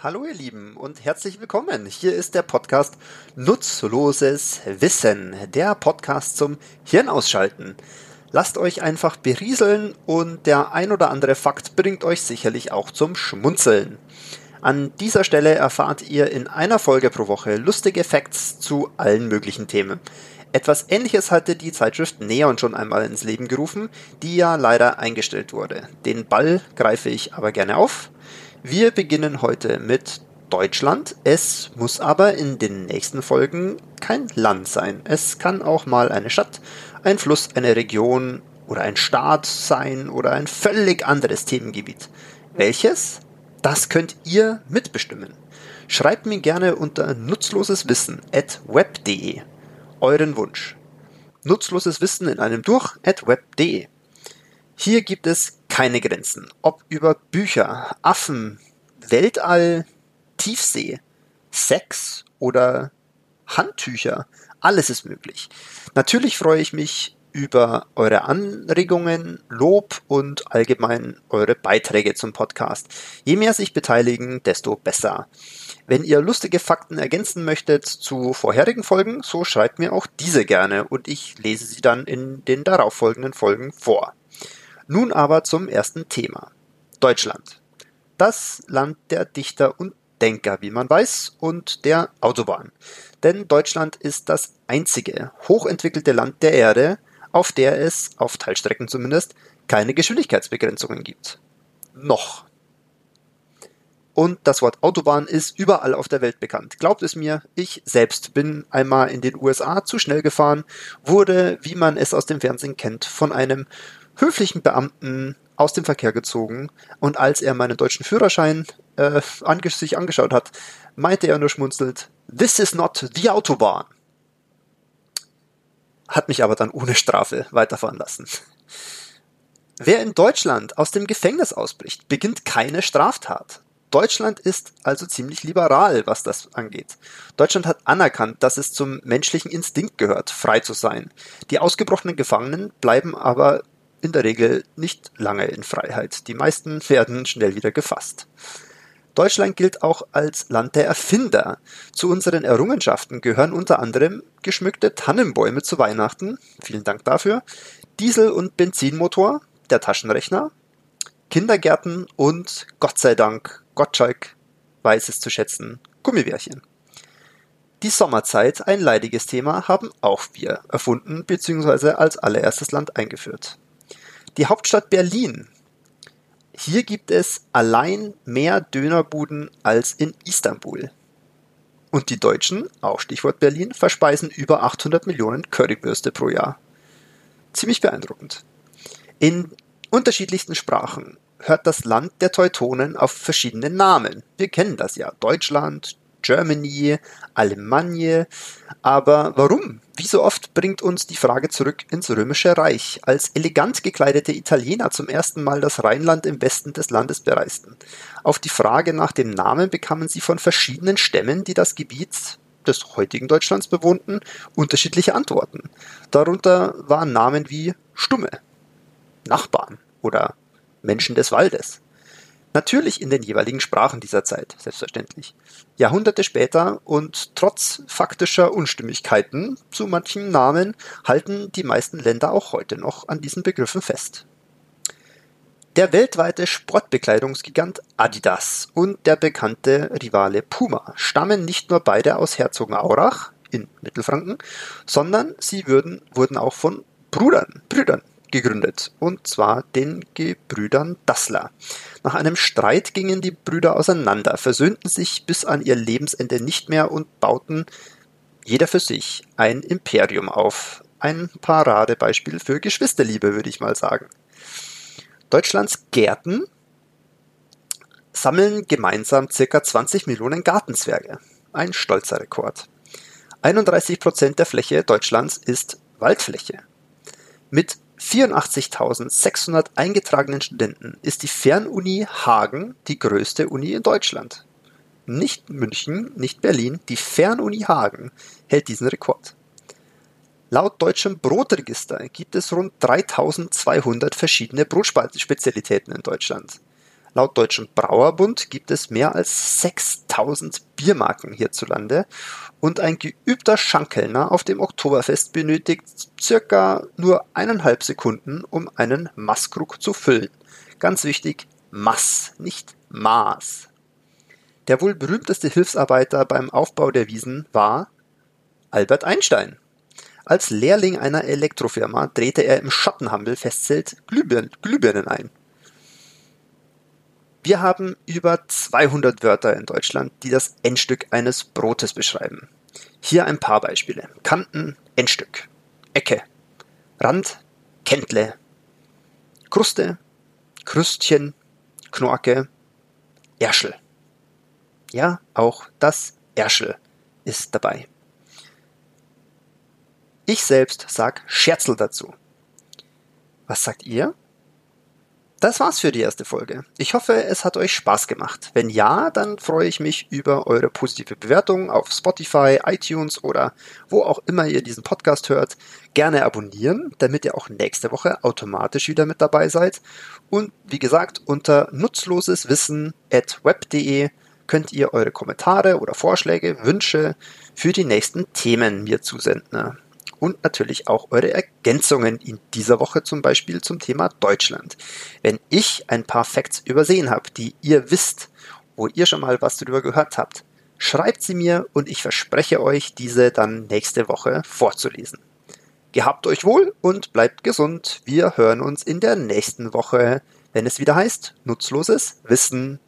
Hallo ihr Lieben und herzlich willkommen. Hier ist der Podcast Nutzloses Wissen, der Podcast zum Hirnausschalten. Lasst euch einfach berieseln und der ein oder andere Fakt bringt euch sicherlich auch zum Schmunzeln. An dieser Stelle erfahrt ihr in einer Folge pro Woche lustige Facts zu allen möglichen Themen. Etwas ähnliches hatte die Zeitschrift Neon schon einmal ins Leben gerufen, die ja leider eingestellt wurde. Den Ball greife ich aber gerne auf wir beginnen heute mit Deutschland. Es muss aber in den nächsten Folgen kein Land sein. Es kann auch mal eine Stadt, ein Fluss, eine Region oder ein Staat sein oder ein völlig anderes Themengebiet. Welches? Das könnt ihr mitbestimmen. Schreibt mir gerne unter nutzloseswissen at web.de euren Wunsch. Nutzloses Wissen in einem durch at web.de. Hier gibt es keine Grenzen. Ob über Bücher, Affen, Weltall, Tiefsee, Sex oder Handtücher, alles ist möglich. Natürlich freue ich mich über eure Anregungen, Lob und allgemein eure Beiträge zum Podcast. Je mehr sich beteiligen, desto besser. Wenn ihr lustige Fakten ergänzen möchtet zu vorherigen Folgen, so schreibt mir auch diese gerne und ich lese sie dann in den darauffolgenden Folgen vor. Nun aber zum ersten Thema. Deutschland. Das Land der Dichter und Denker, wie man weiß, und der Autobahn. Denn Deutschland ist das einzige hochentwickelte Land der Erde, auf der es, auf Teilstrecken zumindest, keine Geschwindigkeitsbegrenzungen gibt. Noch. Und das Wort Autobahn ist überall auf der Welt bekannt. Glaubt es mir, ich selbst bin einmal in den USA zu schnell gefahren, wurde, wie man es aus dem Fernsehen kennt, von einem höflichen Beamten aus dem Verkehr gezogen und als er meinen deutschen Führerschein äh, ange sich angeschaut hat, meinte er nur schmunzelt, This is not the Autobahn. Hat mich aber dann ohne Strafe weiterfahren lassen. Wer in Deutschland aus dem Gefängnis ausbricht, beginnt keine Straftat. Deutschland ist also ziemlich liberal, was das angeht. Deutschland hat anerkannt, dass es zum menschlichen Instinkt gehört, frei zu sein. Die ausgebrochenen Gefangenen bleiben aber in der Regel nicht lange in Freiheit. Die meisten werden schnell wieder gefasst. Deutschland gilt auch als Land der Erfinder. Zu unseren Errungenschaften gehören unter anderem geschmückte Tannenbäume zu Weihnachten, vielen Dank dafür, Diesel- und Benzinmotor, der Taschenrechner, Kindergärten und Gott sei Dank, Gottschalk weiß es zu schätzen, Gummibärchen. Die Sommerzeit, ein leidiges Thema, haben auch wir erfunden bzw. als allererstes Land eingeführt. Die Hauptstadt Berlin. Hier gibt es allein mehr Dönerbuden als in Istanbul. Und die Deutschen, auch Stichwort Berlin, verspeisen über 800 Millionen Currywürste pro Jahr. Ziemlich beeindruckend. In unterschiedlichsten Sprachen hört das Land der Teutonen auf verschiedene Namen. Wir kennen das ja. Deutschland, Germany, Allemagne. Aber warum? Wie so oft bringt uns die Frage zurück ins Römische Reich, als elegant gekleidete Italiener zum ersten Mal das Rheinland im Westen des Landes bereisten. Auf die Frage nach dem Namen bekamen sie von verschiedenen Stämmen, die das Gebiet des heutigen Deutschlands bewohnten, unterschiedliche Antworten. Darunter waren Namen wie Stumme, Nachbarn oder Menschen des Waldes. Natürlich in den jeweiligen Sprachen dieser Zeit, selbstverständlich. Jahrhunderte später und trotz faktischer Unstimmigkeiten zu manchen Namen halten die meisten Länder auch heute noch an diesen Begriffen fest. Der weltweite Sportbekleidungsgigant Adidas und der bekannte Rivale Puma stammen nicht nur beide aus Herzogenaurach in Mittelfranken, sondern sie würden, wurden auch von Brüdern, Brüdern gegründet, und zwar den Gebrüdern Dassler. Nach einem Streit gingen die Brüder auseinander, versöhnten sich bis an ihr Lebensende nicht mehr und bauten jeder für sich ein Imperium auf. Ein Paradebeispiel für Geschwisterliebe, würde ich mal sagen. Deutschlands Gärten sammeln gemeinsam ca. 20 Millionen Gartenzwerge. Ein stolzer Rekord. 31 Prozent der Fläche Deutschlands ist Waldfläche. Mit 84.600 eingetragenen Studenten ist die Fernuni Hagen die größte Uni in Deutschland. Nicht München, nicht Berlin, die Fernuni Hagen hält diesen Rekord. Laut deutschem Brotregister gibt es rund 3200 verschiedene Brotspezialitäten in Deutschland. Laut Deutschem Brauerbund gibt es mehr als 6000 Biermarken hierzulande und ein geübter Schankelner auf dem Oktoberfest benötigt circa nur eineinhalb Sekunden, um einen Maßkrug zu füllen. Ganz wichtig, Mass, nicht Maß. Der wohl berühmteste Hilfsarbeiter beim Aufbau der Wiesen war Albert Einstein. Als Lehrling einer Elektrofirma drehte er im Schattenhampel-Festzelt Glühbirnen ein. Wir haben über 200 Wörter in Deutschland, die das Endstück eines Brotes beschreiben. Hier ein paar Beispiele. Kanten, Endstück. Ecke. Rand, Kentle. Kruste, Krüstchen, Knorke, Erschel. Ja, auch das Erschel ist dabei. Ich selbst sag Scherzel dazu. Was sagt ihr? Das war's für die erste Folge. Ich hoffe, es hat euch Spaß gemacht. Wenn ja, dann freue ich mich über eure positive Bewertung auf Spotify, iTunes oder wo auch immer ihr diesen Podcast hört. Gerne abonnieren, damit ihr auch nächste Woche automatisch wieder mit dabei seid. Und wie gesagt, unter nutzloseswissen.web.de könnt ihr eure Kommentare oder Vorschläge, Wünsche für die nächsten Themen mir zusenden und natürlich auch eure Ergänzungen in dieser Woche zum Beispiel zum Thema Deutschland. Wenn ich ein paar Facts übersehen habe, die ihr wisst, wo ihr schon mal was darüber gehört habt, schreibt sie mir und ich verspreche euch, diese dann nächste Woche vorzulesen. Gehabt euch wohl und bleibt gesund. Wir hören uns in der nächsten Woche, wenn es wieder heißt, nutzloses Wissen